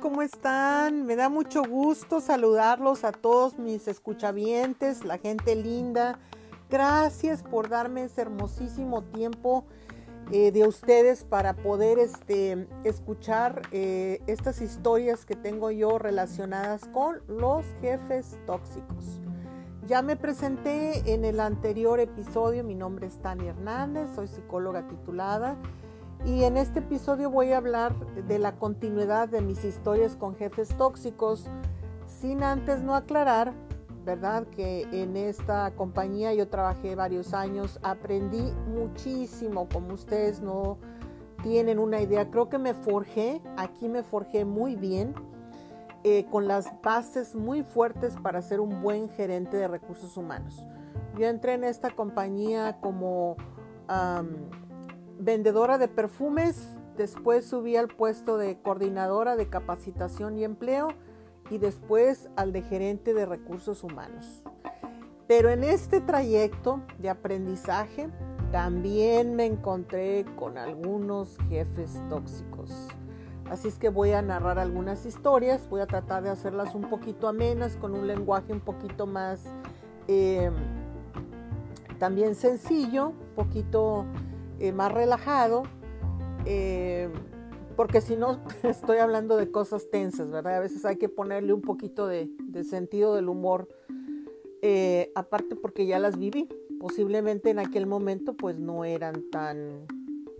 ¿Cómo están? Me da mucho gusto saludarlos a todos mis escuchavientes, la gente linda. Gracias por darme ese hermosísimo tiempo eh, de ustedes para poder este, escuchar eh, estas historias que tengo yo relacionadas con los jefes tóxicos. Ya me presenté en el anterior episodio, mi nombre es Tania Hernández, soy psicóloga titulada y en este episodio voy a hablar de la continuidad de mis historias con jefes tóxicos, sin antes no aclarar, ¿verdad? Que en esta compañía yo trabajé varios años, aprendí muchísimo, como ustedes no tienen una idea. Creo que me forjé, aquí me forjé muy bien, eh, con las bases muy fuertes para ser un buen gerente de recursos humanos. Yo entré en esta compañía como vendedora de perfumes, después subí al puesto de coordinadora de capacitación y empleo y después al de gerente de recursos humanos. Pero en este trayecto de aprendizaje también me encontré con algunos jefes tóxicos. Así es que voy a narrar algunas historias, voy a tratar de hacerlas un poquito amenas, con un lenguaje un poquito más eh, también sencillo, un poquito eh, más relajado, eh, porque si no estoy hablando de cosas tensas, ¿verdad? A veces hay que ponerle un poquito de, sentido del humor, eh, aparte porque ya las viví. Posiblemente en aquel momento pues no eran tan,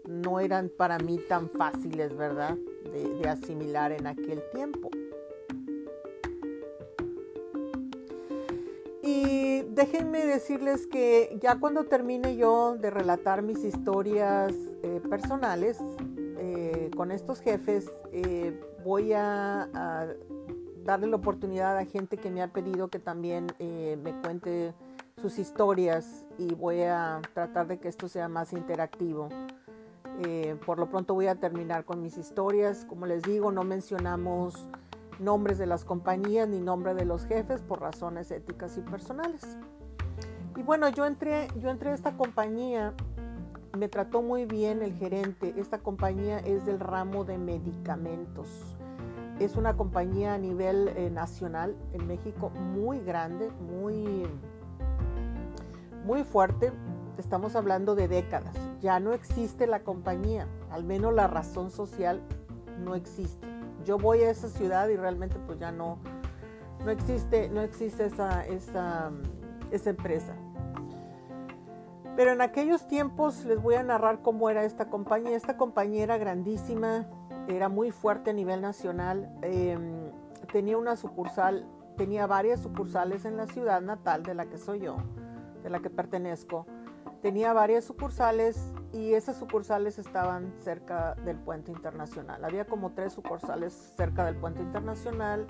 no eran para mí tan fáciles, ¿verdad? de asimilar en aquel tiempo. Déjenme decirles que ya cuando termine yo de relatar mis historias eh, personales eh, con estos jefes, eh, voy a, darle la oportunidad a gente que me ha pedido que también me cuente sus historias y voy a tratar de que esto sea más interactivo. por lo pronto voy a terminar con mis historias. Como les digo, no mencionamos nombres de las compañías ni nombre de los jefes por razones éticas y personales. Y bueno, yo entré, yo entré a esta compañía, me trató muy bien el gerente. Esta compañía es del ramo de medicamentos. Es una compañía a nivel eh, nacional en México muy grande, muy, muy fuerte. Estamos hablando de décadas. Ya no existe la compañía, al menos la razón social no existe yo voy a esa ciudad y realmente pues ya no, no existe, no existe esa, esa, esa empresa. Pero en aquellos tiempos les voy a narrar cómo era esta compañía. Esta compañía era grandísima, era muy fuerte a nivel nacional. Em, tenía una sucursal, tenía varias sucursales en la ciudad natal de la que soy yo, de la que pertenezco. Tenía varias sucursales y esas sucursales estaban cerca del puente internacional. Había como tres sucursales cerca del puente internacional.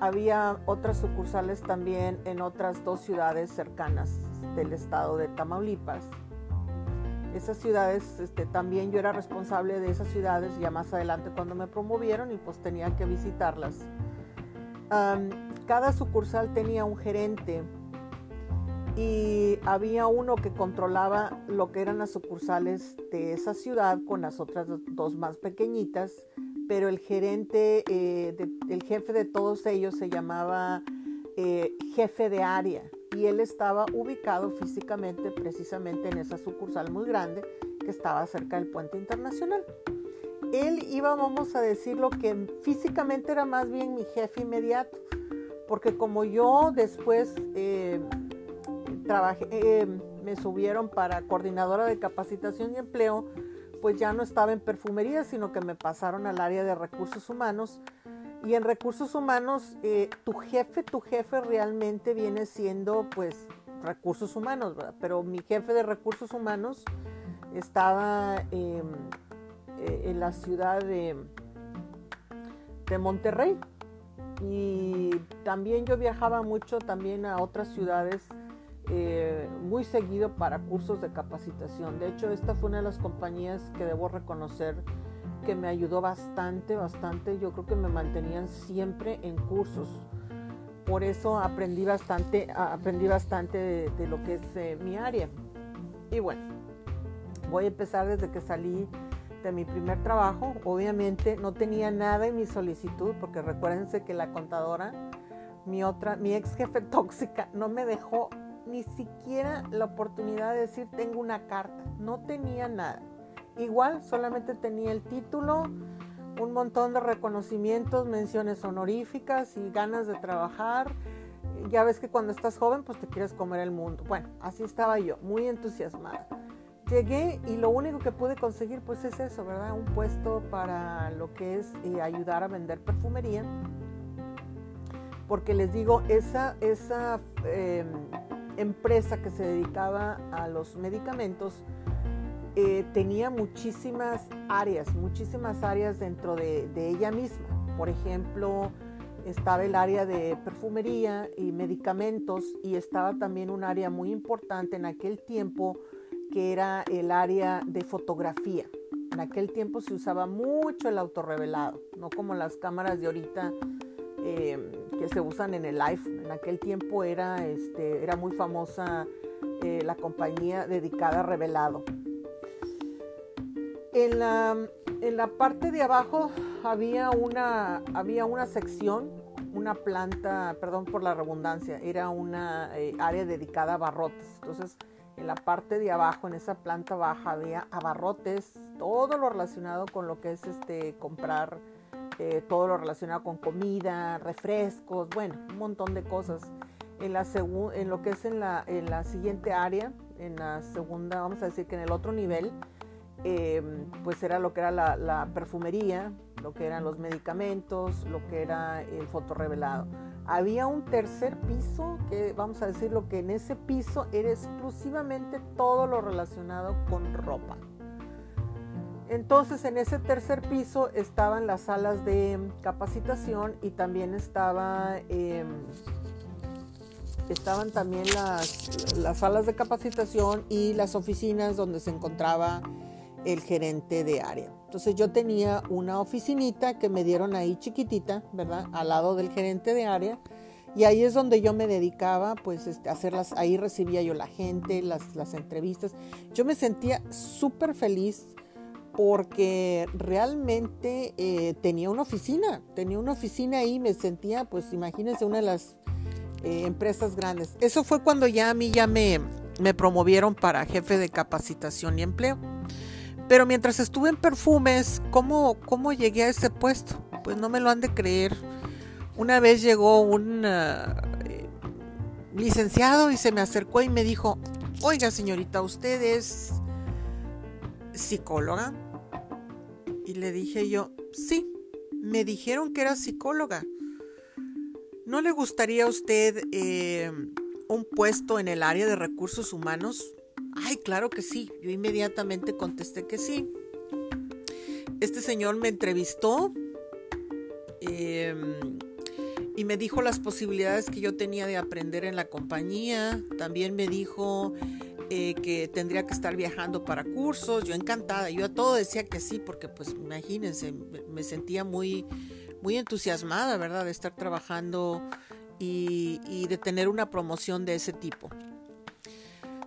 Había otras sucursales también en otras dos ciudades cercanas del estado de Tamaulipas. Esas ciudades, este, también yo era responsable de esas ciudades ya más adelante cuando me promovieron y pues tenía que visitarlas. cada sucursal tenía un gerente y había uno que controlaba lo que eran las sucursales de esa ciudad con las otras dos más pequeñitas, pero el gerente, eh, el jefe de todos ellos se llamaba eh, jefe de área y él estaba ubicado físicamente precisamente en esa sucursal muy grande que estaba cerca del puente internacional. Él iba, vamos a decirlo, que físicamente era más bien mi jefe inmediato, porque como yo después... Eh, trabajé, eh, me subieron para coordinadora de capacitación y empleo, pues ya no estaba en perfumería, sino que me pasaron al área de recursos humanos. Y en recursos humanos, eh, tu jefe, tu jefe realmente viene siendo pues recursos humanos, ¿verdad? Pero mi jefe de recursos humanos estaba em, eh, en la ciudad de, de Monterrey. Y también yo viajaba mucho también a otras ciudades eh, muy seguido para cursos de capacitación. De hecho, esta fue una de las compañías que debo reconocer que me ayudó bastante, bastante. Yo creo que me mantenían siempre en cursos. Por eso aprendí bastante, aprendí bastante de, lo que es eh, mi área. Y bueno, voy a empezar desde que salí de mi primer trabajo. Obviamente no tenía nada en mi solicitud, porque recuérdense que la contadora, mi otra, mi ex jefe tóxica, no me dejó ni siquiera la oportunidad de decir tengo una carta. No tenía nada. Igual solamente tenía el título, un montón de reconocimientos, menciones honoríficas y ganas de trabajar. Ya ves que cuando estás joven pues te quieres comer el mundo. Bueno, así estaba yo, muy entusiasmada. Llegué y lo único que pude conseguir pues es eso, ¿verdad? Un puesto para lo que es eh, ayudar a vender perfumería. Porque les digo, esa, esa em, empresa que se dedicaba a los medicamentos eh, tenía muchísimas áreas, muchísimas áreas dentro de, de ella misma. Por ejemplo, estaba el área de perfumería y medicamentos y estaba también un área muy importante en aquel tiempo que era el área de fotografía. En aquel tiempo se usaba mucho el autorrevelado, no como las cámaras de ahorita em, que se usan en el iPhone. En aquel tiempo era, este, era muy famosa eh, la compañía dedicada a revelado. En la, en la, parte de abajo había una, había una sección, una planta, perdón por la redundancia, era una eh, área dedicada a barrotes. Entonces, en la parte de abajo, en esa planta baja, había abarrotes, todo lo relacionado con lo que es este comprar, eh, todo lo relacionado con comida, refrescos, bueno, un montón de cosas. En, la en lo que es en la, en la siguiente área, en la segunda, vamos a decir que en el otro nivel, em, pues era lo que era la, la, perfumería, lo que eran los medicamentos, lo que era el fotorrevelado había un tercer piso que vamos a decir lo que en ese piso era exclusivamente todo lo relacionado con ropa. Entonces en ese tercer piso estaban las salas de capacitación y también em, estaban también las, las salas de capacitación y las oficinas donde se encontraba el gerente de área. Entonces yo tenía una oficinita que me dieron ahí chiquitita, ¿verdad? Al lado del gerente de área. Y ahí es donde yo me dedicaba, pues, este, hacerlas, ahí recibía yo la gente, las, las entrevistas. Yo me sentía súper feliz porque realmente eh, tenía una oficina, tenía una oficina ahí, me sentía, pues, imagínense, una de las eh, empresas grandes. Eso fue cuando ya a mí ya me, promovieron para jefe de capacitación y empleo. Pero mientras estuve en perfumes, ¿cómo, ¿cómo llegué a ese puesto? Pues no me lo han de creer. Una vez llegó un eh, licenciado y se me acercó y me dijo, oiga señorita, ¿usted es psicóloga? Y le dije yo, sí, me dijeron que era psicóloga. ¿No le gustaría a usted eh, un puesto en el área de recursos humanos? Ay, claro que sí. Yo inmediatamente contesté que sí. Este señor me entrevistó em, y me dijo las posibilidades que yo tenía de aprender en la compañía. También me dijo eh, que tendría que estar viajando para cursos. Yo encantada. Yo a todo decía que sí, porque pues imagínense, me sentía muy, muy entusiasmada, ¿verdad? De estar trabajando y, y de tener una promoción de ese tipo.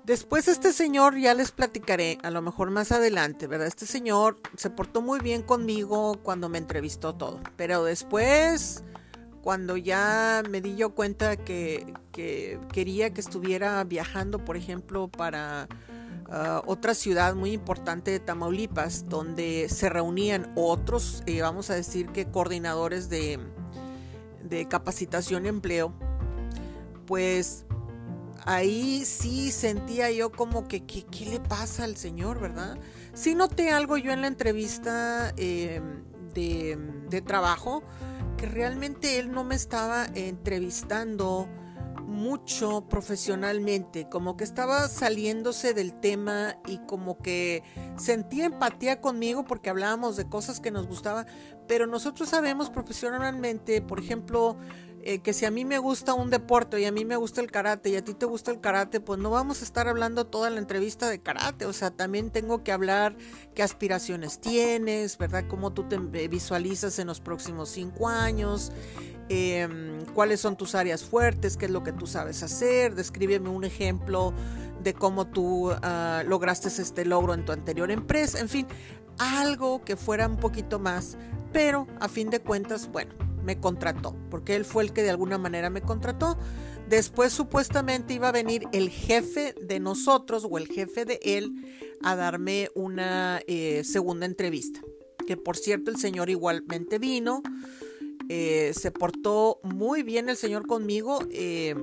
Después este señor, ya les platicaré, a lo mejor más adelante, ¿verdad? Este señor se portó muy bien conmigo cuando me entrevistó todo, pero después, cuando ya me di yo cuenta que, quería que estuviera viajando, por ejemplo, para ah, otra ciudad muy importante de Tamaulipas, donde se reunían otros, eh, vamos a decir que coordinadores de, capacitación y empleo, pues ahí sí sentía yo como que, ¿qué, le pasa al Señor, verdad? Sí noté algo yo en la entrevista em, de, trabajo, que realmente Él no me estaba entrevistando mucho profesionalmente, como que estaba saliéndose del tema y como que sentía empatía conmigo porque hablábamos de cosas que nos gustaban, pero nosotros sabemos profesionalmente, por ejemplo, eh, que si a mí me gusta un deporte y a mí me gusta el karate y a ti te gusta el karate, pues no vamos a estar hablando toda la entrevista de karate. O sea, también tengo que hablar qué aspiraciones tienes, ¿verdad? Cómo tú te visualizas en los próximos cinco años, em, cuáles son tus áreas fuertes, qué es lo que tú sabes hacer, descríbeme un ejemplo de cómo tú ah, lograste este logro en tu anterior empresa, en fin, algo que fuera un poquito más, pero a fin de cuentas, bueno, me contrató, porque él fue el que de alguna manera me contrató. Después supuestamente iba a venir el jefe de nosotros o el jefe de él a darme una eh, segunda entrevista. Que por cierto el señor igualmente vino, eh, se portó muy bien el señor conmigo. Eh,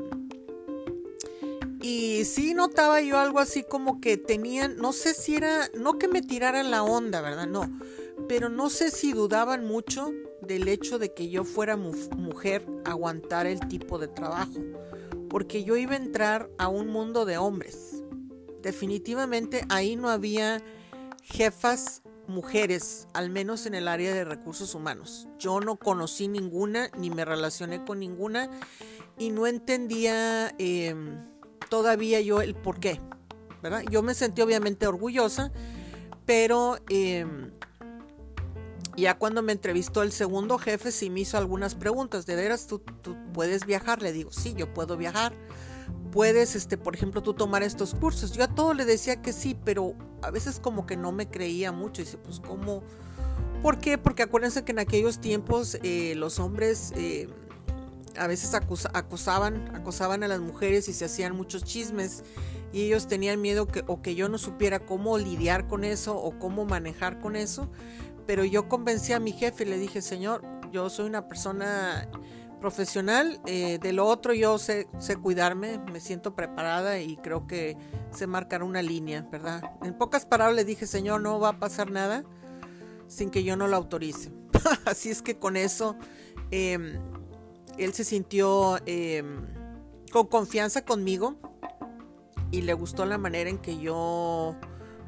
y sí notaba yo algo así como que tenían, no sé si era, no que me tiraran la onda, ¿verdad? No, pero no sé si dudaban mucho del hecho de que yo fuera mujer aguantar el tipo de trabajo, porque yo iba a entrar a un mundo de hombres. Definitivamente ahí no había jefas mujeres, al menos en el área de recursos humanos. Yo no conocí ninguna, ni me relacioné con ninguna, y no entendía... Em, todavía yo el por qué, ¿verdad? Yo me sentí obviamente orgullosa, pero em, ya cuando me entrevistó el segundo jefe sí me hizo algunas preguntas. ¿De veras tú, puedes viajar? Le digo, sí, yo puedo viajar. Puedes, este, por ejemplo, tú tomar estos cursos. Yo a todo le decía que sí, pero a veces como que no me creía mucho. Dice, pues, ¿cómo? ¿Por qué? Porque acuérdense que en aquellos tiempos eh, los hombres... Eh, a veces acosaban, acosaban a las mujeres y se hacían muchos chismes y ellos tenían miedo que o que yo no supiera cómo lidiar con eso o cómo manejar con eso, pero yo convencí a mi jefe y le dije, señor, yo soy una persona profesional, eh, de lo otro yo sé, cuidarme, me siento preparada y creo que sé marcar una línea, ¿verdad? En pocas palabras le dije, señor, no va a pasar nada sin que yo no lo autorice. Así es que con eso... Eh, él se sintió em, con confianza conmigo y le gustó la manera en que yo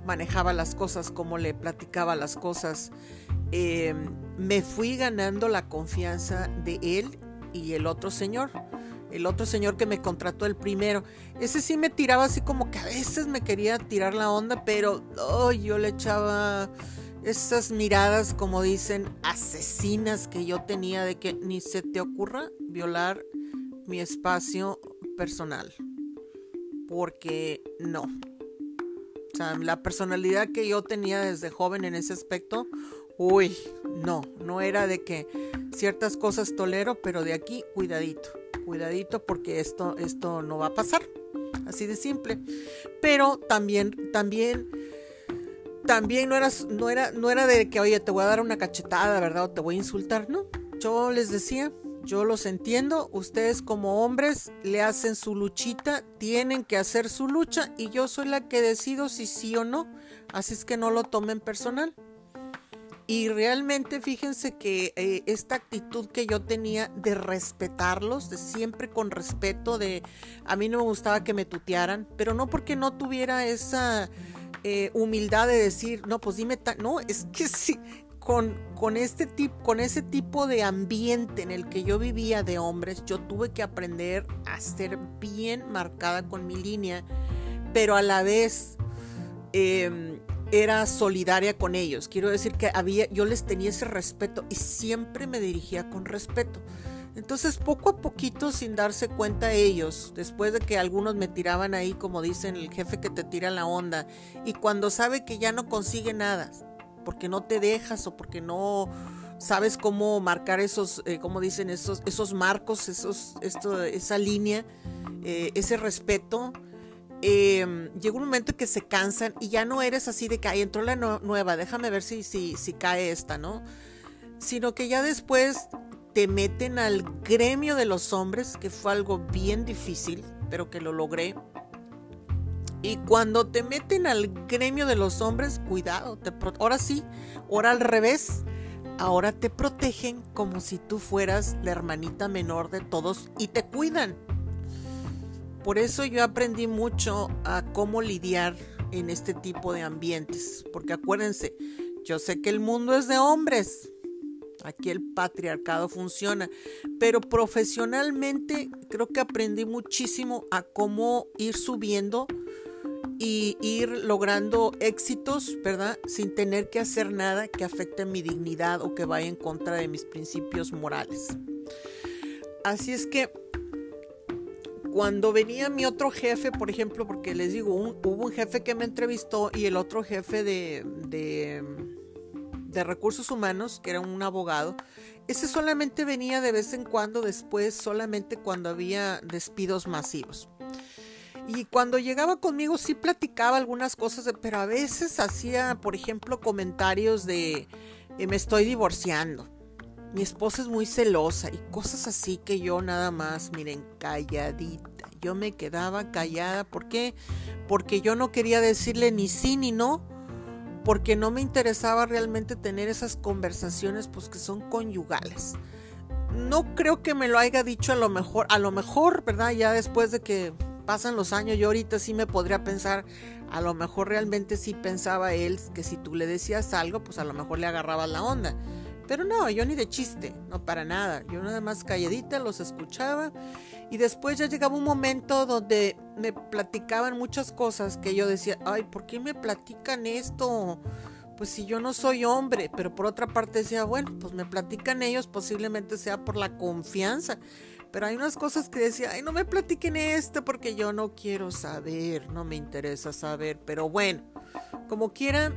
manejaba las cosas, cómo le platicaba las cosas. Em, me fui ganando la confianza de él y el otro señor. El otro señor que me contrató el primero. Ese sí me tiraba así como que a veces me quería tirar la onda, pero yo le echaba esas miradas, como dicen, asesinas que yo tenía de que ni se te ocurra violar mi espacio personal. Porque no. O sea, la personalidad que yo tenía desde joven en ese aspecto, uy, no, no era de que ciertas cosas tolero, pero de aquí cuidadito, cuidadito porque esto, esto no va a pasar. Así de simple. Pero también, también también no, no, era, no era de que, oye, te voy a dar una cachetada, ¿verdad? O te voy a insultar, no. Yo les decía, yo los entiendo, ustedes como hombres le hacen su luchita, tienen que hacer su lucha y yo soy la que decido si sí o no. Así es que no lo tomen personal. Y realmente fíjense que eh, esta actitud que yo tenía de respetarlos, de siempre con respeto, de a mí no me gustaba que me tutearan, pero no porque no tuviera esa eh, humildad de decir, no, pues dime, no, es que sí, con, este tipo, con ese tipo de ambiente en el que yo vivía de hombres, yo tuve que aprender a ser bien marcada con mi línea, pero a la vez em, era solidaria con ellos. Quiero decir que había, yo les tenía ese respeto y siempre me dirigía con respeto. Entonces, poco a poquito, sin darse cuenta ellos, después de que algunos me tiraban ahí, como dicen, el jefe que te tira la onda, y cuando sabe que ya no consigue nada, porque no te dejas o porque no sabes cómo marcar esos, eh, como dicen, esos, esos marcos, esos, esto, esa línea, eh, ese respeto, eh, llega un momento que se cansan y ya no eres así de que ahí entró la nueva, déjame ver si, si, si cae esta, ¿no? Sino que ya después te meten al gremio de los hombres, que fue algo bien difícil, pero que lo logré. Y cuando te meten al gremio de los hombres, cuidado, te ahora sí, ahora al revés, ahora te protegen como si tú fueras la hermanita menor de todos y te cuidan. Por eso yo aprendí mucho a cómo lidiar en este tipo de ambientes, porque acuérdense, yo sé que el mundo es de hombres, Aquí el patriarcado funciona. Pero profesionalmente creo que aprendí muchísimo a cómo ir subiendo y ir logrando éxitos, ¿verdad? Sin tener que hacer nada que afecte mi dignidad o que vaya en contra de mis principios morales. Así es que cuando venía mi otro jefe, por ejemplo, porque les digo, hubo un jefe que me entrevistó y el otro jefe de de recursos humanos, que era un abogado, ese solamente venía de vez en cuando, después solamente cuando había despidos masivos. Y cuando llegaba conmigo sí platicaba algunas cosas, pero a veces hacía, por ejemplo, comentarios de eh, me estoy divorciando. Mi esposa es muy celosa y cosas así que yo nada más, miren, calladita. Yo me quedaba callada. ¿Por qué? Porque yo no quería decirle ni sí ni no porque no me interesaba realmente tener esas conversaciones pues que son conyugales. No creo que me lo haya dicho a lo mejor, a lo mejor, ¿verdad? Ya después de que pasan los años, yo ahorita sí me podría pensar, a lo mejor realmente sí pensaba él que si tú le decías algo, pues a lo mejor le agarrabas la onda. Pero no, yo ni de chiste, no para nada. Yo nada más calladita los escuchaba y después ya llegaba un momento donde me platicaban muchas cosas que yo decía, ay, ¿por qué me platican esto? Pues si yo no soy hombre, pero por otra parte decía, bueno, pues me platican ellos, posiblemente sea por la confianza. Pero hay unas cosas que decía, ay, no me platiquen esto porque yo no quiero saber, no me interesa saber. Pero bueno, como quiera,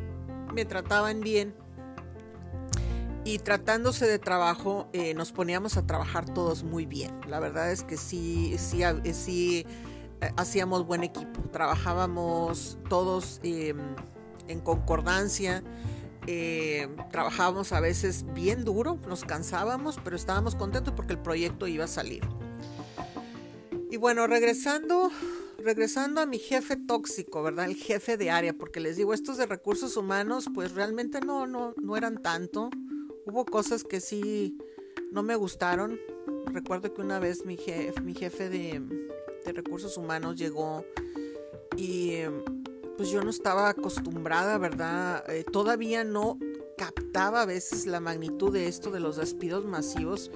me trataban bien y tratándose de trabajo, eh, nos poníamos a trabajar todos muy bien. La verdad es que sí, sí, sí eh, hacíamos buen equipo. Trabajábamos todos em, en concordancia. Eh, trabajábamos a veces bien duro, nos cansábamos, pero estábamos contentos porque el proyecto iba a salir. Y bueno, regresando, regresando a mi jefe tóxico, ¿verdad? El jefe de área, porque les digo, estos de recursos humanos, pues realmente no, no, no eran tanto. Hubo cosas que sí no me gustaron. Recuerdo que una vez mi jefe, mi jefe de, recursos humanos llegó y pues yo no estaba acostumbrada, ¿verdad? Eh, todavía no captaba a veces la magnitud de esto de los despidos masivos,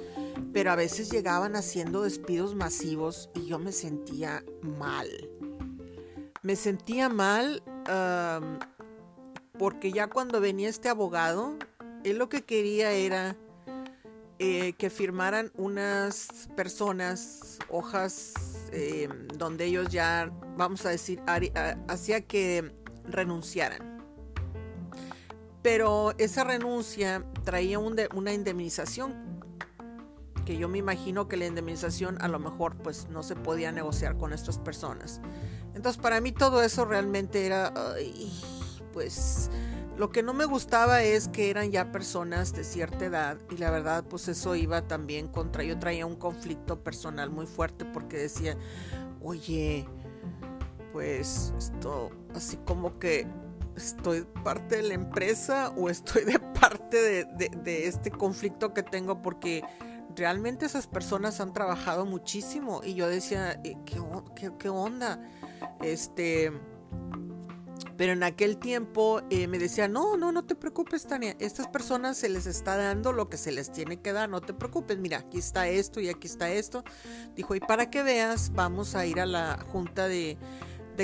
pero a veces llegaban haciendo despidos masivos y yo me sentía mal. Me sentía mal porque ya cuando venía este abogado, él lo que quería era eh, que firmaran unas personas, hojas eh, donde ellos ya, vamos a decir, hacía que renunciaran. Pero esa renuncia traía una indemnización que yo me imagino que la indemnización a lo mejor pues no se podía negociar con estas personas. Entonces para mí todo eso realmente era, pues lo que no me gustaba es que eran ya personas de cierta edad y la verdad pues eso iba también contra, yo traía un conflicto personal muy fuerte porque decía, oye, pues esto así como que estoy parte de la empresa o estoy de parte de, este conflicto que tengo porque realmente esas personas han trabajado muchísimo y yo decía, eh, ¿qué, qué, qué onda? Este pero en aquel tiempo eh, me decía, no, no, no te preocupes, Tania. Estas personas se les está dando lo que se les tiene que dar. No te preocupes. Mira, aquí está esto y aquí está esto. Dijo, y para que veas, vamos a ir a la junta de,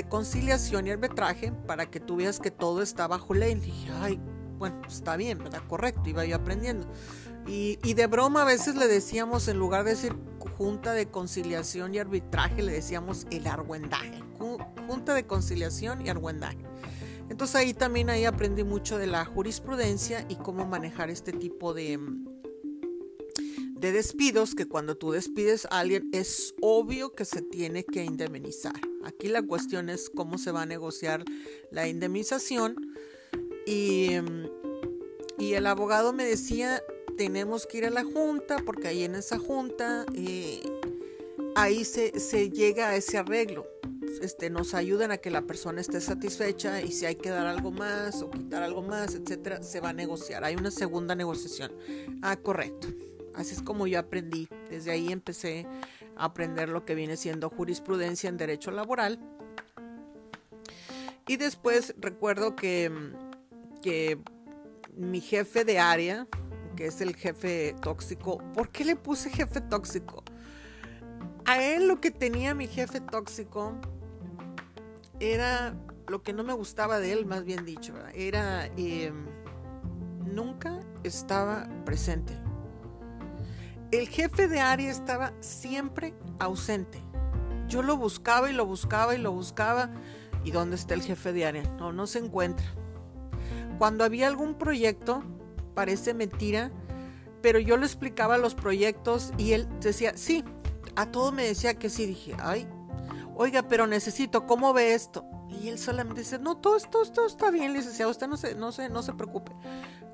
conciliación y arbitraje para que tú veas que todo está bajo ley. dije, ay, bueno, está bien, ¿verdad? Correcto. Iba yo aprendiendo. Y, y de broma a veces le decíamos, en lugar de decir Junta de Conciliación y Arbitraje, le decíamos el argüendaje. Junta de Conciliación y Argüendaje. Entonces ahí también ahí aprendí mucho de la jurisprudencia y cómo manejar este tipo de, de despidos, que cuando tú despides a alguien es obvio que se tiene que indemnizar. Aquí la cuestión es cómo se va a negociar la indemnización. Y, y el abogado me decía, tenemos que ir a la junta, porque ahí en esa junta, eh, ahí se, se llega a ese arreglo este, nos ayudan a que la persona esté satisfecha y si hay que dar algo más o quitar algo más, etcétera, se va a negociar. Hay una segunda negociación. Ah, correcto. Así es como yo aprendí. Desde ahí empecé a aprender lo que viene siendo jurisprudencia en derecho laboral. Y después recuerdo que, que mi jefe de área, que es el jefe tóxico, ¿por qué le puse jefe tóxico? A él lo que tenía mi jefe tóxico era lo que no me gustaba de él, más bien dicho, era em, nunca estaba presente. El jefe de área estaba siempre ausente. Yo lo buscaba y lo buscaba y lo buscaba. ¿Y dónde está el jefe de área? No, no se encuentra. Cuando había algún proyecto, parece mentira, pero yo le explicaba los proyectos y él decía, sí, a todo me decía que sí. Dije, ay, oiga, pero necesito, ¿cómo ve esto? Y él solamente dice, no, todo, todo, todo está bien, licenciado, usted no se, no, se, no se preocupe.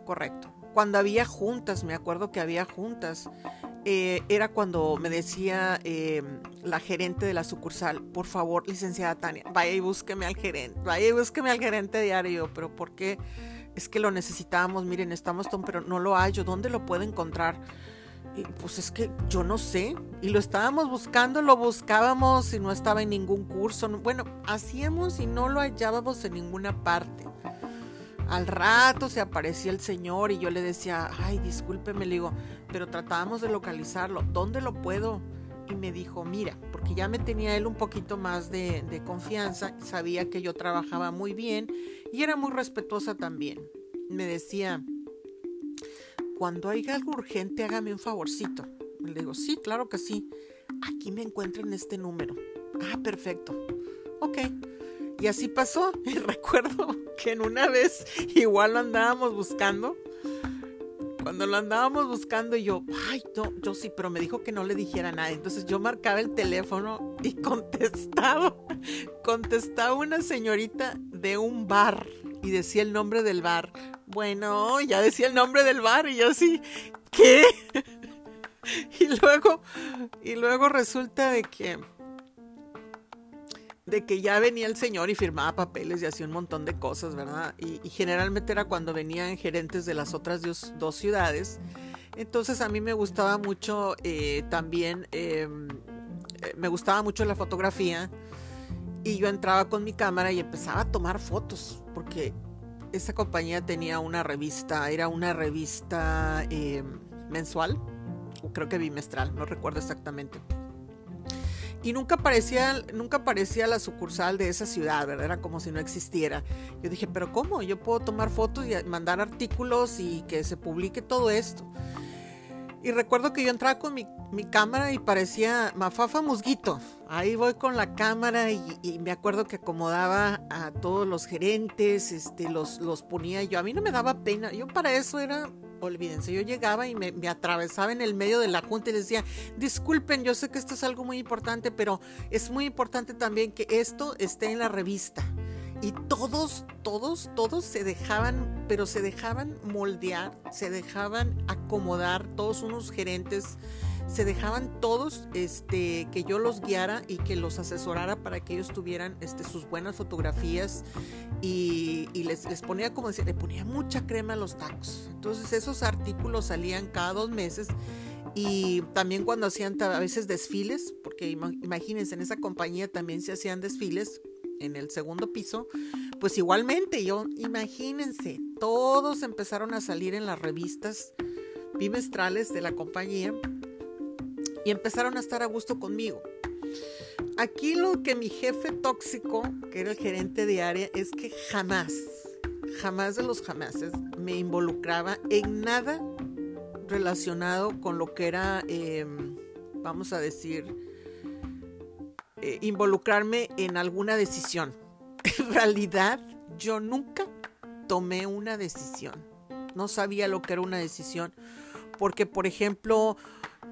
Correcto. Cuando había juntas, me acuerdo que había juntas, eh, era cuando me decía eh, la gerente de la sucursal, por favor, licenciada Tania, vaya y búsqueme al gerente, vaya y búsqueme al gerente diario, pero ¿por qué? Es que lo necesitábamos, miren, estamos, pero no lo hallo, ¿dónde lo puedo encontrar? Y pues es que yo no sé, y lo estábamos buscando, lo buscábamos y no estaba en ningún curso, bueno, hacíamos y no lo hallábamos en ninguna parte. Al rato se aparecía el señor y yo le decía, ay, discúlpeme, le digo, pero tratábamos de localizarlo, ¿dónde lo puedo? Y me dijo, mira, porque ya me tenía él un poquito más de confianza, sabía que yo trabajaba muy bien y era muy respetuosa también. Me decía, cuando haya algo urgente, hágame un favorcito. Le digo, sí, claro que sí. Aquí me encuentro en este número. Ah, perfecto. Ok. Y así pasó. Y recuerdo que en una vez igual lo andábamos buscando. Cuando lo andábamos buscando y yo, ay, no, yo sí, pero me dijo que no le dijera nada. Entonces yo marcaba el teléfono y contestaba, contestaba una señorita de un bar y decía el nombre del bar. Bueno, ya decía el nombre del bar y yo así, ¿qué? y luego, y luego resulta de que de que ya venía el señor y firmaba papeles y hacía un montón de cosas, ¿verdad? Y, generalmente era cuando venían gerentes de las otras dos, ciudades. Entonces a mí me gustaba mucho eh, también, em, eh, me gustaba mucho la fotografía y yo entraba con mi cámara y empezaba a tomar fotos porque esa compañía tenía una revista, era una revista em, mensual, creo que bimestral, no recuerdo exactamente y nunca aparecía, nunca aparecía la sucursal de esa ciudad, ¿verdad? Era como si no existiera. Yo dije, pero ¿cómo? Yo puedo tomar fotos y mandar artículos y que se publique todo esto. Y recuerdo que yo entraba con mi, cámara y parecía Mafafa Musguito. Ahí voy con la cámara y, me acuerdo que acomodaba a todos los gerentes, este, los, los ponía yo. A mí no me daba pena. Yo para eso era olvídense, yo llegaba y me, atravesaba en el medio de la junta y les decía, disculpen, yo sé que esto es algo muy importante, pero es muy importante también que esto esté en la revista. Y todos, todos, todos se dejaban, pero se dejaban moldear, se dejaban acomodar, todos unos gerentes se dejaban todos este, que yo los guiara y que los asesorara para que ellos tuvieran este, sus buenas fotografías y, les, les, ponía, como decía, le ponía mucha crema a los tacos. Entonces esos artículos salían cada dos meses y también cuando hacían a veces desfiles, porque imagínense, en esa compañía también se hacían desfiles en el segundo piso, pues igualmente yo, imagínense, todos empezaron a salir en las revistas bimestrales de la compañía y empezaron a estar a gusto conmigo. Aquí lo que mi jefe tóxico, que era el gerente de área, es que jamás, jamás de los jamases me involucraba en nada relacionado con lo que era, em, vamos a decir, eh, involucrarme en alguna decisión. En realidad, yo nunca tomé una decisión. No sabía lo que era una decisión. Porque, por ejemplo,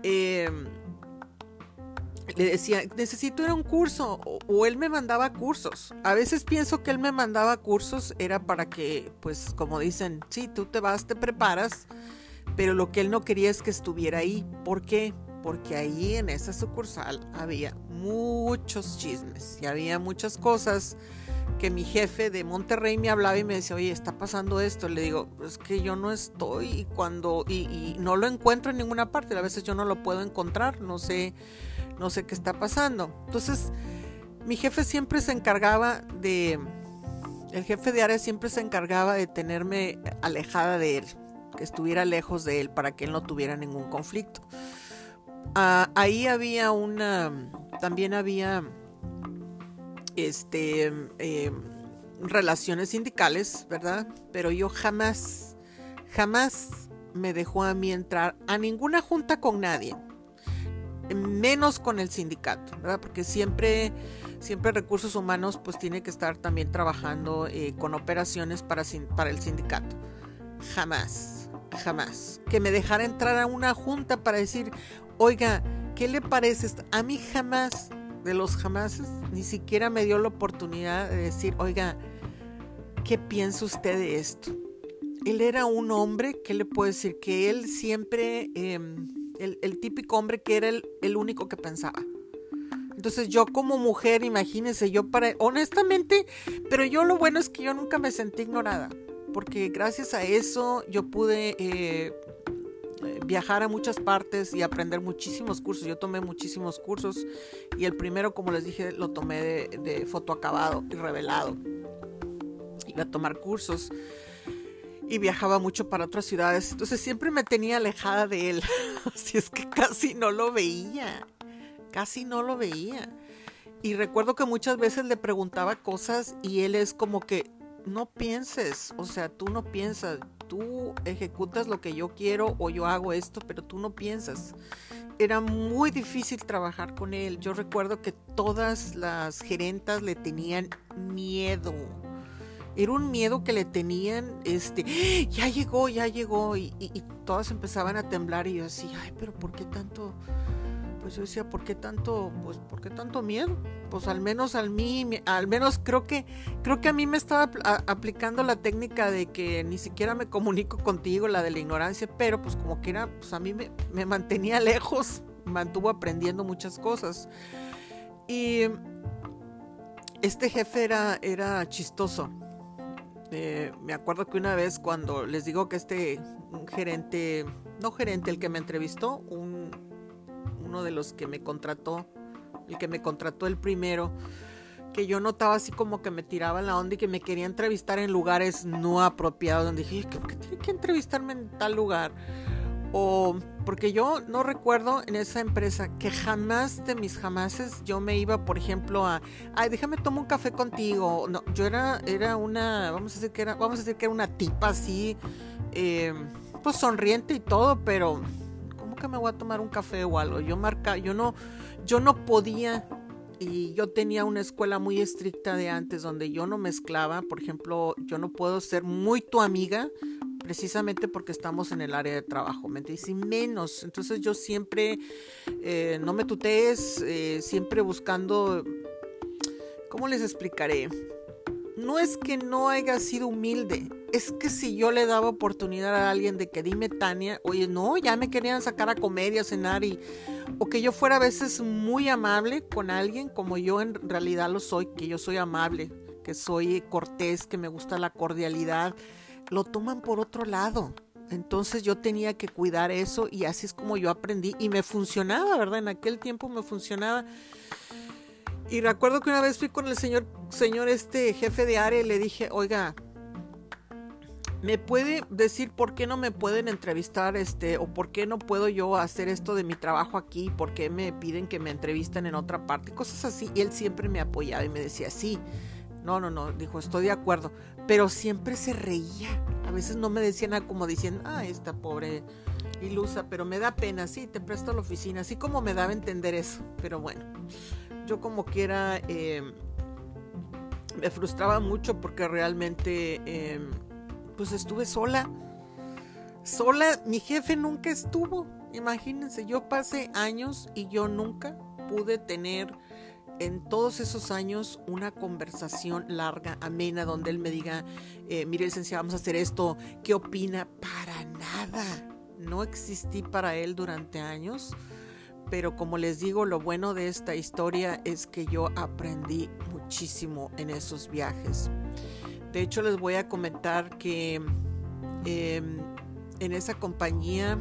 Em, le decía, necesito ir a un curso, o, él me mandaba cursos. A veces pienso que él me mandaba cursos era para que, pues como dicen, sí, tú te vas, te preparas, pero lo que él no quería es que estuviera ahí. ¿Por qué? Porque ahí en esa sucursal había muchos chismes y había muchas cosas que mi jefe de Monterrey me hablaba y me decía, oye, está pasando esto. Le digo, es que yo no estoy y cuando, y, no lo encuentro en ninguna parte. A veces yo no lo puedo encontrar, no sé, no sé qué está pasando. Entonces, mi jefe siempre se encargaba de, el jefe de área siempre se encargaba de tenerme alejada de él, que estuviera lejos de él para que él no tuviera ningún conflicto. Ah, ahí había una, también había este, em, relaciones sindicales, ¿verdad? Pero yo jamás, jamás me dejó a mí entrar a ninguna junta con nadie, menos con el sindicato, ¿verdad? Porque siempre, siempre recursos humanos pues tiene que estar también trabajando eh, con operaciones para, para el sindicato. jamás, jamás. Que me dejara entrar a una junta para decir, oiga, ¿qué le parece? A mí jamás, de los jamases, ni siquiera me dio la oportunidad de decir, oiga, ¿qué piensa usted de esto? Él era un hombre, ¿qué le puedo decir? Que él siempre, em, el, típico hombre que era el, único que pensaba. Entonces yo como mujer, imagínense, yo para, honestamente, pero yo lo bueno es que yo nunca me sentí ignorada, porque gracias a eso yo pude eh, viajar a muchas partes y aprender muchísimos cursos. Yo tomé muchísimos cursos y el primero, como les dije, lo tomé de, de fotoacabado y revelado. Iba a tomar cursos y viajaba mucho para otras ciudades. Entonces siempre me tenía alejada de él. Así es que casi no lo veía casi no lo veía. Y recuerdo que muchas veces le preguntaba cosas y él es como que, no pienses, o sea, tú no piensas, tú ejecutas lo que yo quiero o yo hago esto, pero tú no piensas. Era muy difícil trabajar con él. Yo recuerdo que todas las gerentas le tenían miedo. Era un miedo que le tenían, este, ¡Ah! ya llegó, ya llegó, y, y todas empezaban a temblar y yo así, ay, pero ¿por qué tanto? Pues yo decía, ¿por qué tanto, pues, ¿por qué tanto miedo? Pues al menos al mí, al menos creo que, creo que a mí me estaba aplicando la técnica de que ni siquiera me comunico contigo, la de la ignorancia, pero pues como que era, pues a mí me, me mantenía lejos, mantuvo aprendiendo muchas cosas. Y este jefe era, era chistoso. Eh, me acuerdo que una vez cuando les digo que este gerente, no gerente, el que me entrevistó, un uno de los que me contrató, el que me contrató el primero, que yo notaba así como que me tiraba la onda y que me quería entrevistar en lugares no apropiados, donde dije, ¿por qué tiene que entrevistarme en tal lugar? O porque yo no recuerdo en esa empresa que jamás de mis jamases yo me iba, por ejemplo, a, ay, déjame tomar un café contigo. No, yo era, era una, vamos a decir que era, vamos a decir que era una tipa así, eh, pues sonriente y todo, pero que me voy a tomar un café o algo. Yo marca, yo no, yo no podía y yo tenía una escuela muy estricta de antes donde yo no mezclaba, por ejemplo, yo no puedo ser muy tu amiga precisamente porque estamos en el área de trabajo, ¿me entiendes? Y menos, entonces yo siempre, eh, no me tutees, eh, siempre buscando, ¿cómo les explicaré? No es que no haya sido humilde, es que si yo le daba oportunidad a alguien de que dime Tania, oye, no, ya me querían sacar a comedia, a cenar y o que yo fuera a veces muy amable con alguien como yo en realidad lo soy, que yo soy amable, que soy cortés, que me gusta la cordialidad, lo toman por otro lado. Entonces yo tenía que cuidar eso y así es como yo aprendí y me funcionaba, ¿verdad? En aquel tiempo me funcionaba. Y recuerdo que una vez fui con el señor, señor este jefe de área y le dije, oiga, ¿Me puede decir por qué no me pueden entrevistar este o por qué no puedo yo hacer esto de mi trabajo aquí? ¿Por qué me piden que me entrevisten en otra parte? Cosas así. Y él siempre me apoyaba y me decía, sí. No, no, no, dijo, estoy de acuerdo. Pero siempre se reía. A veces no me decía nada como diciendo, ah, esta pobre ilusa, pero me da pena, sí, te presto la oficina. Así como me daba a entender eso. Pero bueno, yo como quiera, eh, me frustraba mucho porque realmente... Eh, pues estuve sola. Sola, mi jefe nunca estuvo. Imagínense, yo pasé años y yo nunca pude tener en todos esos años una conversación larga, amena, donde él me diga, eh, mire licenciado, vamos a hacer esto, ¿qué opina? Para nada. No existí para él durante años, pero como les digo, lo bueno de esta historia es que yo aprendí muchísimo en esos viajes. De hecho, les voy a comentar que em, en esa compañía,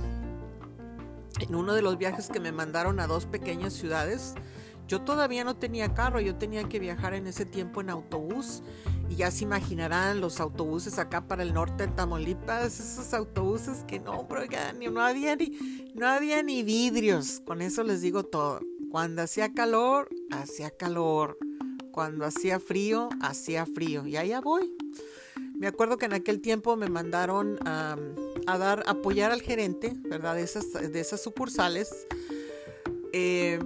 en uno de los viajes que me mandaron a dos pequeñas ciudades, yo todavía no tenía carro, yo tenía que viajar en ese tiempo en autobús. Y ya se imaginarán los autobuses acá para el norte de Tamaulipas, esos autobuses que no, bro, no había ni, no había ni vidrios. Con eso les digo todo. Cuando hacía calor, hacía calor. Cuando hacía frío, hacía frío. Y allá voy. Me acuerdo que en aquel tiempo me mandaron a, dar, apoyar al gerente, ¿verdad? De esas, de esas sucursales. Eh,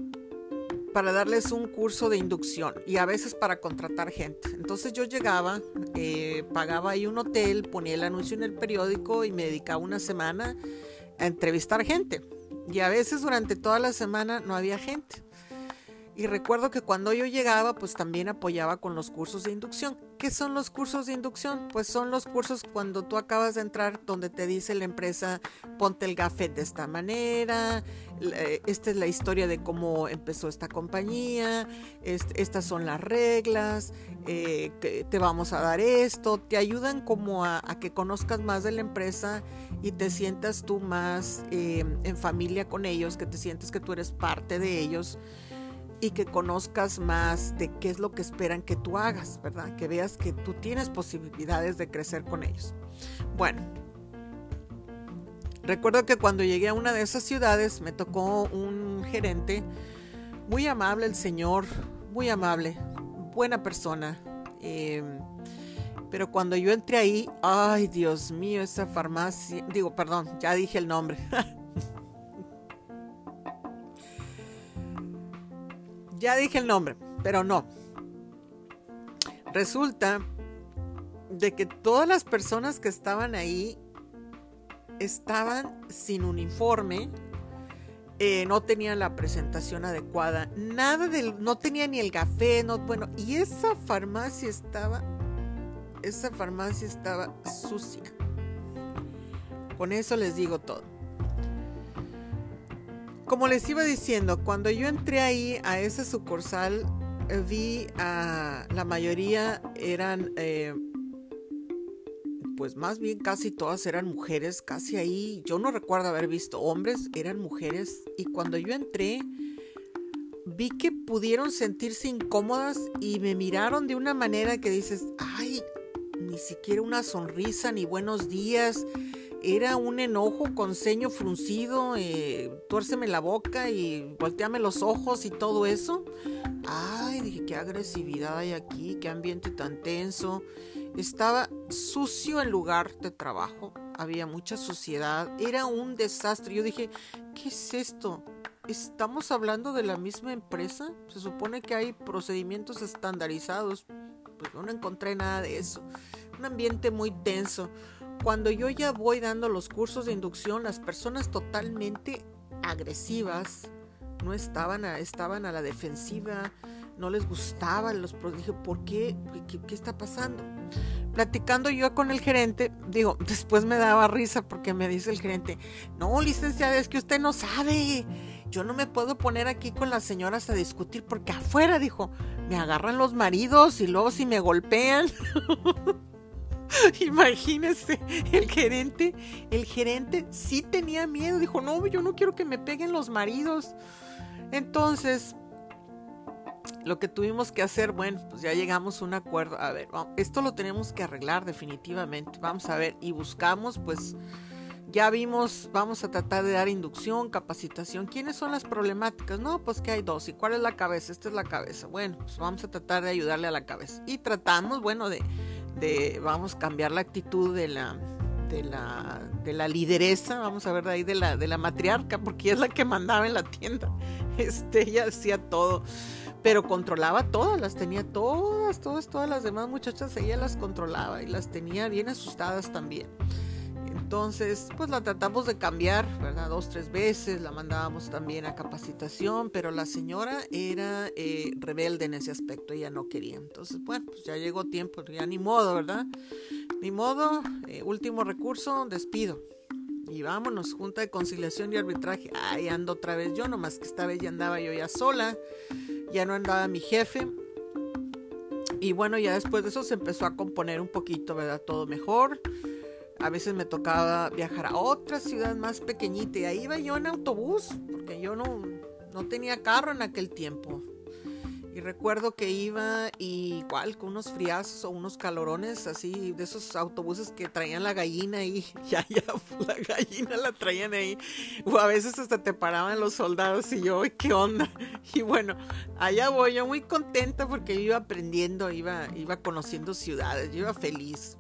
para darles un curso de inducción y a veces para contratar gente. Entonces yo llegaba, eh, pagaba ahí un hotel, ponía el anuncio en el periódico y me dedicaba una semana a entrevistar gente. Y a veces durante toda la semana no había gente. Y recuerdo que cuando yo llegaba, pues también apoyaba con los cursos de inducción. ¿Qué son los cursos de inducción? Pues son los cursos cuando tú acabas de entrar donde te dice la empresa, ponte el gafet de esta manera, eh, esta es la historia de cómo empezó esta compañía, estas son las reglas, eh, te vamos a dar esto, te ayudan como a, que conozcas más de la empresa y te sientas tú más eh, en familia con ellos, que te sientes que tú eres parte de ellos y que conozcas más de qué es lo que esperan que tú hagas, ¿verdad? Que veas que tú tienes posibilidades de crecer con ellos. Bueno, recuerdo que cuando llegué a una de esas ciudades me tocó un gerente muy amable, el señor, muy amable, buena persona. Em, pero cuando yo entré ahí, ay Dios mío, esa farmacia, digo, perdón, ya dije el nombre. ya dije el nombre, pero no. Resulta de que todas las personas que estaban ahí estaban sin uniforme, eh, no tenían la presentación adecuada, nada del, no tenía ni el café, no, bueno, y esa farmacia estaba, esa farmacia estaba sucia. Con eso les digo todo como les iba diciendo, cuando yo entré ahí a esa sucursal, eh, vi a la mayoría eran, eh, pues más bien casi todas eran mujeres, casi ahí, yo no recuerdo haber visto hombres, eran mujeres, y cuando yo entré, vi que pudieron sentirse incómodas y me miraron de una manera que dices, ay, ni siquiera una sonrisa, ni buenos días era un enojo con ceño fruncido, eh, tuérceme la boca y volteame los ojos y todo eso. Ay, dije, qué agresividad hay aquí, qué ambiente tan tenso. Estaba sucio el lugar de trabajo, había mucha suciedad, era un desastre. Yo dije, ¿qué es esto? ¿Estamos hablando de la misma empresa? Se supone que hay procedimientos estandarizados. Pues no encontré nada de eso. Un ambiente muy tenso cuando yo ya voy dando los cursos de inducción, las personas totalmente agresivas no estaban a, estaban a la defensiva, no les gustaban los dije, ¿por qué? qué? ¿Qué está pasando? Platicando yo con el gerente, digo, después me daba risa porque me dice el gerente, no, licenciada, es que usted no sabe. Yo no me puedo poner aquí con las señoras a discutir porque afuera, dijo, me agarran los maridos y luego si me golpean. Imagínese, el gerente, el gerente sí tenía miedo, dijo, no, yo no quiero que me peguen los maridos. Entonces, lo que tuvimos que hacer, bueno, pues ya llegamos a un acuerdo. A ver, esto lo tenemos que arreglar definitivamente. Vamos a ver, y buscamos, pues, ya vimos, vamos a tratar de dar inducción, capacitación. ¿Quiénes son las problemáticas? No, pues que hay dos. ¿Y cuál es la cabeza? Esta es la cabeza. Bueno, pues vamos a tratar de ayudarle a la cabeza. Y tratamos, bueno, de de vamos a cambiar la actitud de la de la, de la lideresa, vamos a ver de ahí de la, de la matriarca, porque es la que mandaba en la tienda. Este, ella hacía todo, pero controlaba todas, las tenía todas, todas, todas las demás muchachas, ella las controlaba y las tenía bien asustadas también. Entonces, pues la tratamos de cambiar, ¿verdad? Dos, tres veces, la mandábamos también a capacitación, pero la señora era eh, rebelde en ese aspecto, ella no quería. Entonces, bueno, pues ya llegó tiempo, ya ni modo, ¿verdad? Ni modo, eh, último recurso, despido. Y vámonos, junta de conciliación y arbitraje. Ahí ando otra vez yo, nomás que esta vez ya andaba yo ya sola, ya no andaba mi jefe. Y bueno, ya después de eso se empezó a componer un poquito, ¿verdad? Todo mejor a veces me tocaba viajar a otra ciudad más pequeñita y ahí iba yo en autobús, porque yo no, no tenía carro en aquel tiempo. Y recuerdo que iba igual con unos friazos o unos calorones así de esos autobuses que traían la gallina y ya, ya, la gallina la traían ahí. O a veces hasta te paraban los soldados y yo, ¿qué onda? Y bueno, allá voy yo muy contenta porque iba aprendiendo, iba, iba conociendo ciudades, yo iba feliz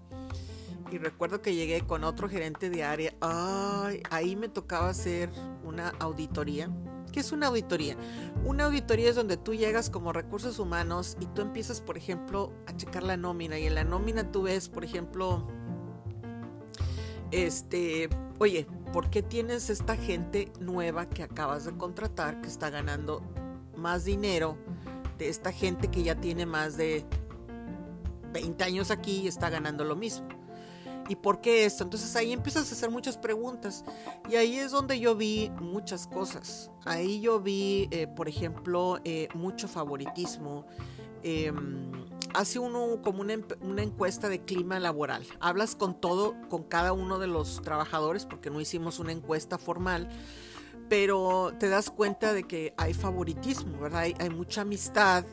y recuerdo que llegué con otro gerente de área. Ay, ahí me tocaba hacer una auditoría ¿Qué es una auditoría? Una auditoría es donde tú llegas como recursos humanos y tú empiezas, por ejemplo, a checar la nómina y en la nómina tú ves, por ejemplo, este, oye, ¿por qué tienes esta gente nueva que acabas de contratar que está ganando más dinero de esta gente que ya tiene más de 20 años aquí y está ganando lo mismo? ¿Y por qué esto? Entonces ahí empiezas a hacer muchas preguntas y ahí es donde yo vi muchas cosas. Ahí yo vi, eh, por ejemplo, eh, mucho favoritismo. Em, hace uno como una, encuesta de clima laboral. Hablas con todo, con cada uno de los trabajadores, porque no hicimos una encuesta formal, pero te das cuenta de que hay favoritismo, ¿verdad? Hay, hay mucha amistad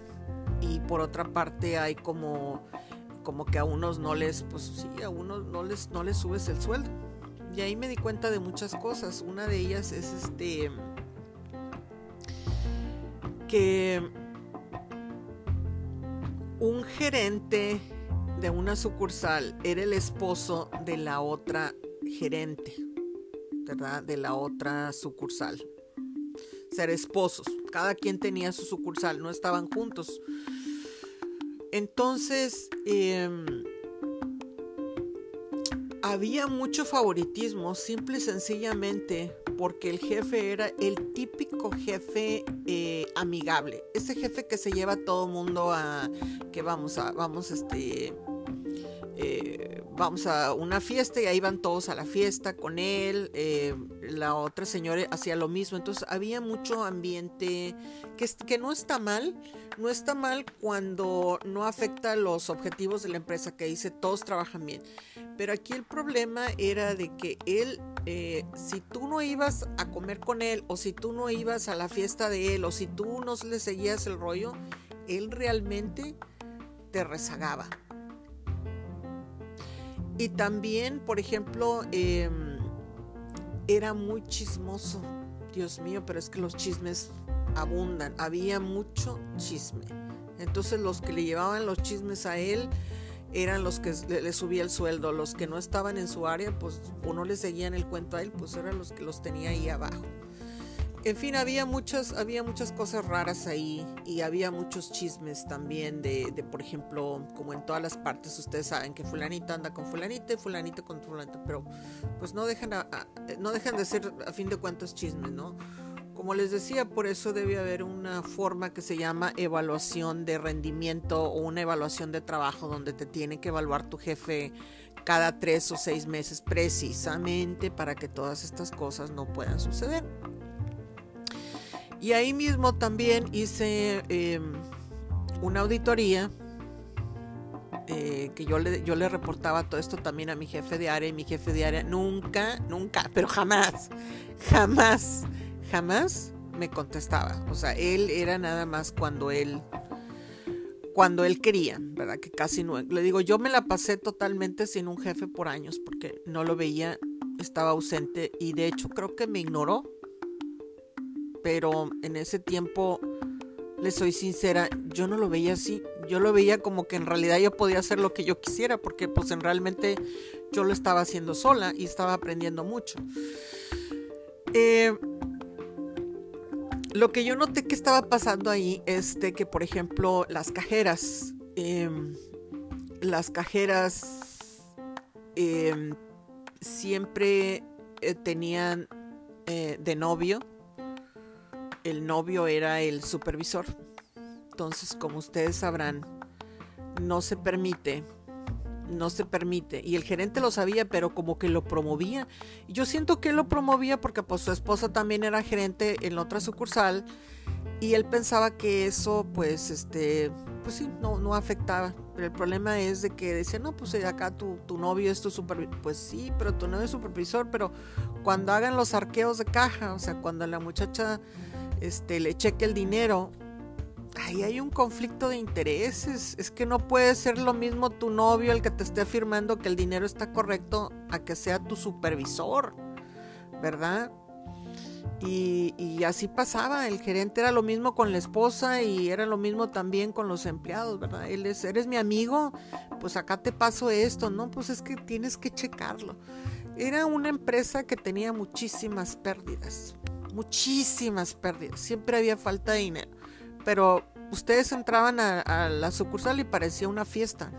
y por otra parte hay como como que a unos no les, pues sí, a unos no les, no les subes el sueldo. Y ahí me di cuenta de muchas cosas. Una de ellas es este que un gerente de una sucursal era el esposo de la otra gerente, ¿verdad? De la otra sucursal. Ser esposos. Cada quien tenía su sucursal, no estaban juntos. Entonces, em, había mucho favoritismo, simple y sencillamente porque el jefe era el típico jefe eh, amigable, ese jefe que se lleva a todo mundo a que vamos a, vamos este, eh, vamos a una fiesta y ahí van todos a la fiesta con él. Eh, la otra señora hacía lo mismo. Entonces había mucho ambiente que, no está mal. No está mal cuando no afecta los objetivos de la empresa que dice todos trabajan bien. Pero aquí el problema era de que él, eh, si tú no ibas a comer con él o si tú no ibas a la fiesta de él o si tú no le seguías el rollo, él realmente te rezagaba. Y también, por ejemplo, em, era muy chismoso. Dios mío, pero es que los chismes abundan. Había mucho chisme. Entonces los que le llevaban los chismes a él eran los que le, subía el sueldo. Los que no estaban en su área, pues o no le seguían el cuento a él, pues eran los que los tenía ahí abajo. En fin, había muchas, había muchas cosas raras ahí y había muchos chismes también de, por ejemplo, como en todas las partes, ustedes saben que fulanita anda con fulanita y fulanita con fulanita, pero pues no dejan, no dejan de ser a fin de cuentas chismes, ¿no? Como les decía, por eso debe haber una forma que se llama evaluación de rendimiento o una evaluación de trabajo donde te tiene que evaluar tu jefe cada tres o seis meses precisamente para que todas estas cosas no puedan suceder. Y ahí mismo también hice em, una auditoría eh, que yo le, yo le reportaba todo esto también a mi jefe de área y mi jefe de área nunca, nunca, pero jamás, jamás, jamás me contestaba. O sea, él era nada más cuando él, cuando él quería, ¿verdad? Que casi no. Le digo, yo me la pasé totalmente sin un jefe por años porque no lo veía, estaba ausente y de hecho creo que me ignoró pero en ese tiempo, le soy sincera, yo no lo veía así. Yo lo veía como que en realidad yo podía hacer lo que yo quisiera, porque pues en realmente yo lo estaba haciendo sola y estaba aprendiendo mucho. Eh, lo que yo noté que estaba pasando ahí es que, por ejemplo, las cajeras, em, las cajeras em, siempre eh, tenían eh, de novio el novio era el supervisor. Entonces, como ustedes sabrán, no se permite, no se permite. Y el gerente lo sabía, pero como que lo promovía. Yo siento que lo promovía porque pues su esposa también era gerente en otra sucursal y él pensaba que eso pues este pues sí, no, no afectaba. Pero el problema es de que decía, no, pues acá tu, tu novio es tu supervisor. Pues sí, pero tu novio es supervisor, pero cuando hagan los arqueos de caja, o sea, cuando la muchacha este, le cheque el dinero, ahí hay un conflicto de intereses. Es que no puede ser lo mismo tu novio el que te esté afirmando que el dinero está correcto a que sea tu supervisor, ¿verdad? Y, así pasaba, el gerente era lo mismo con la esposa y era lo mismo también con los empleados, ¿verdad? Él es, eres mi amigo, pues acá te paso esto, ¿no? Pues es que tienes que checarlo. Era una empresa que tenía muchísimas pérdidas, muchísimas pérdidas, siempre había falta de dinero. Pero ustedes entraban a, la sucursal y parecía una fiesta.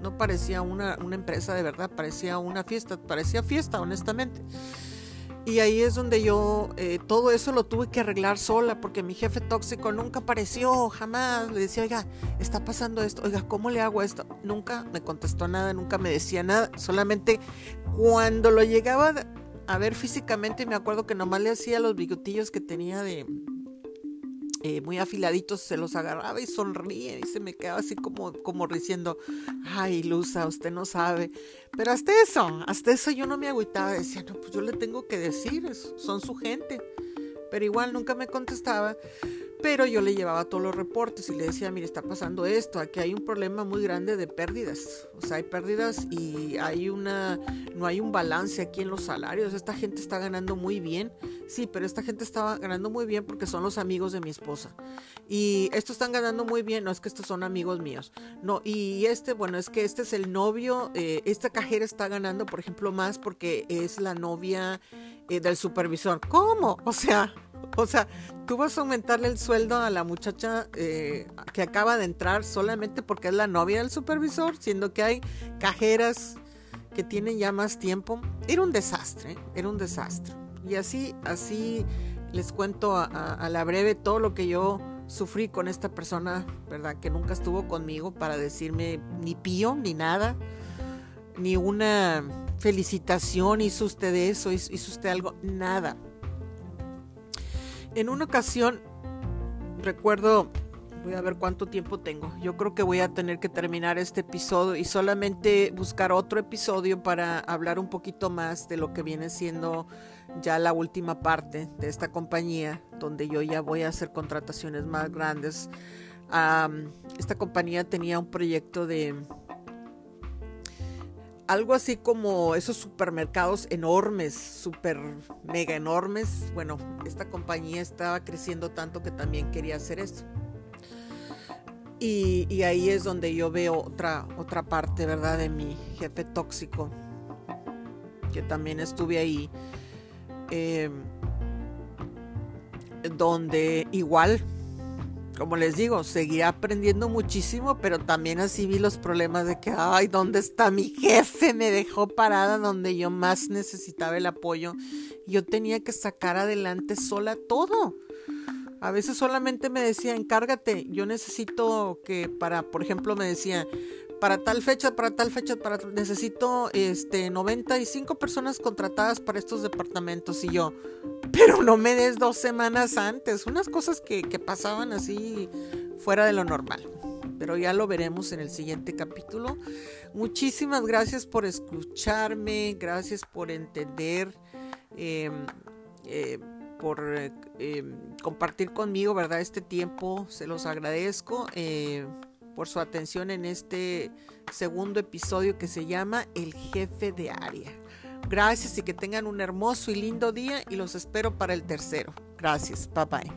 No parecía una, empresa de verdad, parecía una fiesta, parecía fiesta, honestamente. Y ahí es donde yo eh, todo eso lo tuve que arreglar sola porque mi jefe tóxico nunca apareció, jamás. Le decía, oiga, está pasando esto, oiga, ¿cómo le hago esto? Nunca me contestó nada, nunca me decía nada. Solamente cuando lo llegaba a ver físicamente, me acuerdo que nomás le hacía los bigotillos que tenía de, eh, muy afiladitos, se los agarraba y sonríe y se me quedaba así como, como diciendo, ay, Luza, usted no sabe. Pero hasta eso, hasta eso yo no me agüitaba, decía, no, pues yo le tengo que decir, son su gente. Pero igual nunca me contestaba pero yo le llevaba todos los reportes y le decía, mire, está pasando esto, aquí hay un problema muy grande de pérdidas, o sea, hay pérdidas y hay una, no hay un balance aquí en los salarios, esta gente está ganando muy bien, sí, pero esta gente estaba ganando muy bien porque son los amigos de mi esposa. Y estos están ganando muy bien, no es que estos son amigos míos, no, y este, bueno, es que este es el novio, eh, esta cajera está ganando, por ejemplo, más porque es la novia eh, del supervisor, ¿cómo? O sea, o sea, tú vas a aumentarle el sueldo a la muchacha eh, que acaba de entrar solamente porque es la novia del supervisor, siendo que hay cajeras que tienen ya más tiempo. Era un desastre, era un desastre. Y así, así les cuento a, la breve todo lo que yo sufrí con esta persona, ¿verdad? Que nunca estuvo conmigo para decirme ni pío, ni nada, ni una felicitación, hizo usted eso, hizo usted algo, nada en una ocasión, recuerdo, voy a ver cuánto tiempo tengo. Yo creo que voy a tener que terminar este episodio y solamente buscar otro episodio para hablar un poquito más de lo que viene siendo ya la última parte de esta compañía, donde yo ya voy a hacer contrataciones más grandes. esta compañía tenía un proyecto de algo así como esos supermercados enormes, super mega enormes. Bueno, esta compañía estaba creciendo tanto que también quería hacer eso. Y, ahí es donde yo veo otra, otra parte, ¿verdad? De mi jefe tóxico, que también estuve ahí, eh, donde igual como les digo, seguía aprendiendo muchísimo, pero también así vi los problemas de que, ay, ¿dónde está mi jefe? Me dejó parada donde yo más necesitaba el apoyo. Yo tenía que sacar adelante sola todo. A veces solamente me decía, encárgate, yo necesito que para, por ejemplo, me decía, para tal fecha, para tal fecha, para necesito este 95 personas contratadas para estos departamentos y yo, pero no me des dos semanas antes, unas cosas que, que pasaban así fuera de lo normal. Pero ya lo veremos en el siguiente capítulo. Muchísimas gracias por escucharme, gracias por entender, em, eh, por em, compartir conmigo, ¿verdad? Este tiempo, se los agradezco por su atención en este segundo episodio que se llama El jefe de área. Gracias y que tengan un hermoso y lindo día y los espero para el tercero. Gracias, bye bye.